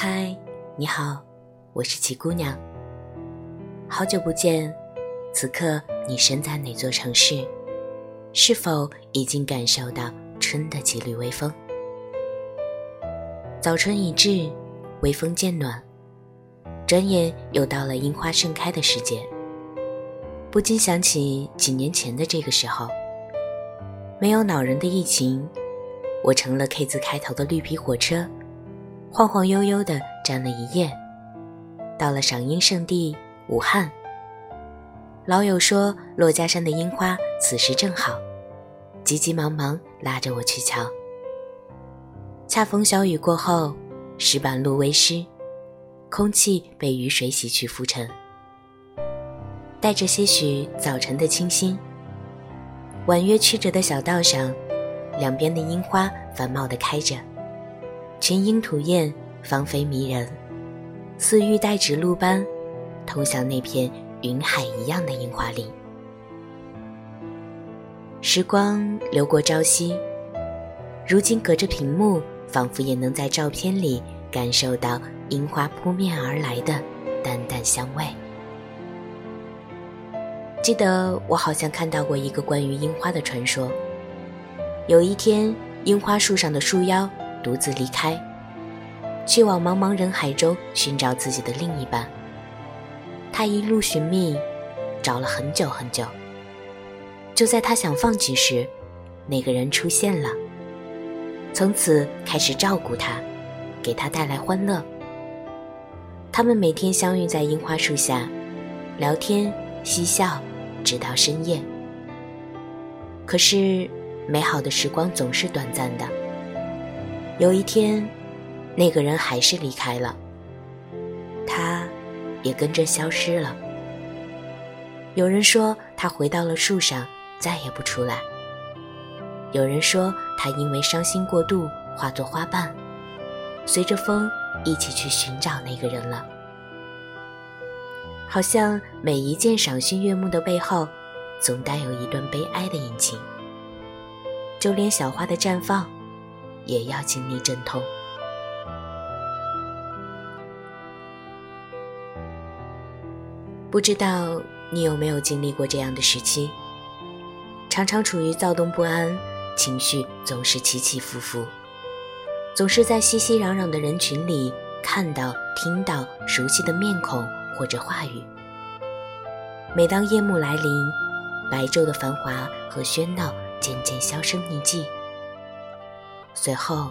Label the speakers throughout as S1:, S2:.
S1: 嗨，你好，我是齐姑娘。好久不见，此刻你身在哪座城市？是否已经感受到春的几缕微风？早春已至，微风渐暖，转眼又到了樱花盛开的时节。不禁想起几年前的这个时候，没有恼人的疫情，我乘了 K 字开头的绿皮火车，晃晃悠悠地站了一夜，到了赏樱圣地武汉。老友说珞珈山的樱花此时正好，急急忙忙拉着我去瞧。恰逢小雨过后，石板路微湿，空气被雨水洗去浮尘。带着些许早晨的清新，婉约曲折的小道上，两边的樱花繁茂地开着，群莺吐艳，芳菲迷人，似玉带指路般，通向那片云海一样的樱花林。时光流过朝夕，如今隔着屏幕，仿佛也能在照片里感受到樱花扑面而来的淡淡香味。记得我好像看到过一个关于樱花的传说。有一天，樱花树上的树妖独自离开，去往茫茫人海中寻找自己的另一半。他一路寻觅，找了很久很久。就在他想放弃时，那个人出现了，从此开始照顾他，给他带来欢乐。他们每天相遇在樱花树下，聊天嬉笑。直到深夜。可是，美好的时光总是短暂的。有一天，那个人还是离开了，他，也跟着消失了。有人说他回到了树上，再也不出来。有人说他因为伤心过度，化作花瓣，随着风一起去寻找那个人了。好像每一件赏心悦目的背后，总带有一段悲哀的隐情。就连小花的绽放，也要经历阵痛。不知道你有没有经历过这样的时期？常常处于躁动不安，情绪总是起起伏伏，总是在熙熙攘攘的人群里看到、听到熟悉的面孔。或者话语。每当夜幕来临，白昼的繁华和喧闹渐渐销声匿迹，随后，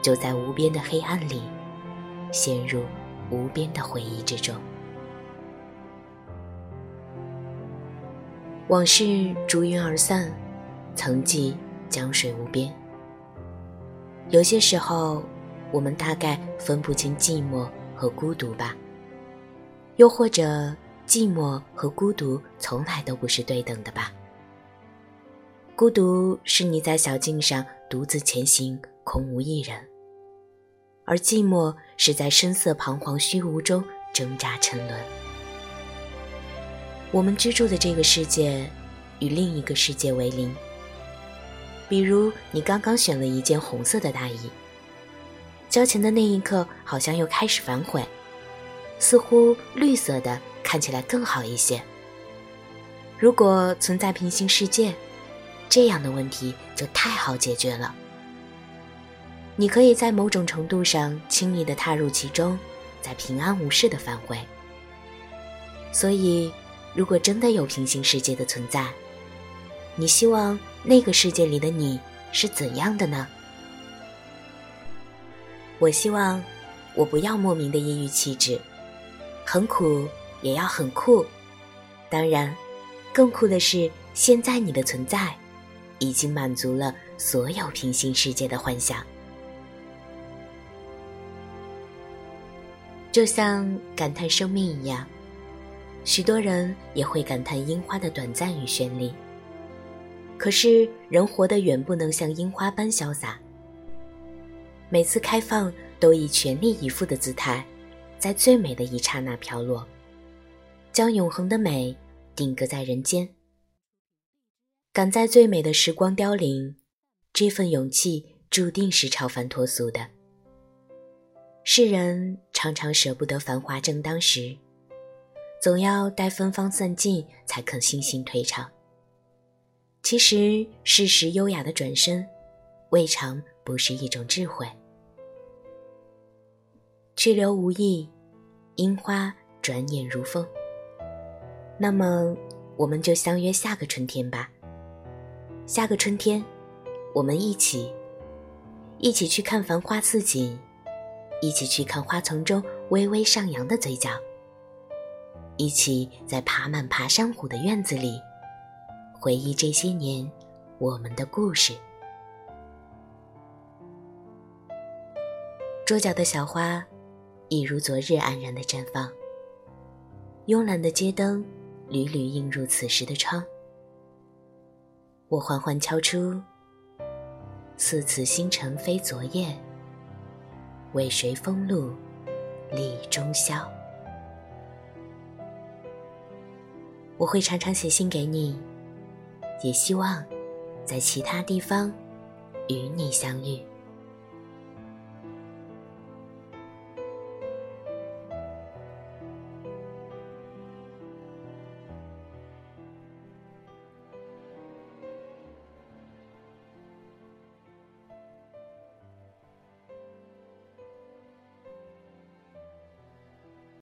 S1: 就在无边的黑暗里，陷入无边的回忆之中。往事逐云而散，曾记江水无边。有些时候，我们大概分不清寂寞和孤独吧。又或者，寂寞和孤独从来都不是对等的吧？孤独是你在小径上独自前行，空无一人；而寂寞是在声色彷徨虚无中挣扎沉沦。我们居住的这个世界，与另一个世界为邻。比如，你刚刚选了一件红色的大衣，交钱的那一刻，好像又开始反悔。似乎绿色的看起来更好一些。如果存在平行世界，这样的问题就太好解决了。你可以在某种程度上轻易的踏入其中，再平安无事的返回。所以，如果真的有平行世界的存在，你希望那个世界里的你是怎样的呢？我希望，我不要莫名的抑郁气质。很苦，也要很酷。当然，更酷的是，现在你的存在，已经满足了所有平行世界的幻想。就像感叹生命一样，许多人也会感叹樱花的短暂与绚丽。可是，人活得远不能像樱花般潇洒。每次开放，都以全力以赴的姿态。在最美的一刹那飘落，将永恒的美定格在人间。赶在最美的时光凋零，这份勇气注定是超凡脱俗的。世人常常舍不得繁华正当时，总要待芬芳散尽才肯悻悻退场。其实，适时优雅的转身，未尝不是一种智慧。去留无意，樱花转眼如风。那么，我们就相约下个春天吧。下个春天，我们一起，一起去看繁花似锦。一起去看花丛中微微上扬的嘴角，一起在爬满爬山虎的院子里，回忆这些年我们的故事。桌角的小花，一如昨日安然的绽放。慵懒的街灯，缕缕映入此时的窗。我缓缓敲出，似此星辰非昨夜。为谁风露立中宵？我会常常写信给你，也希望在其他地方与你相遇。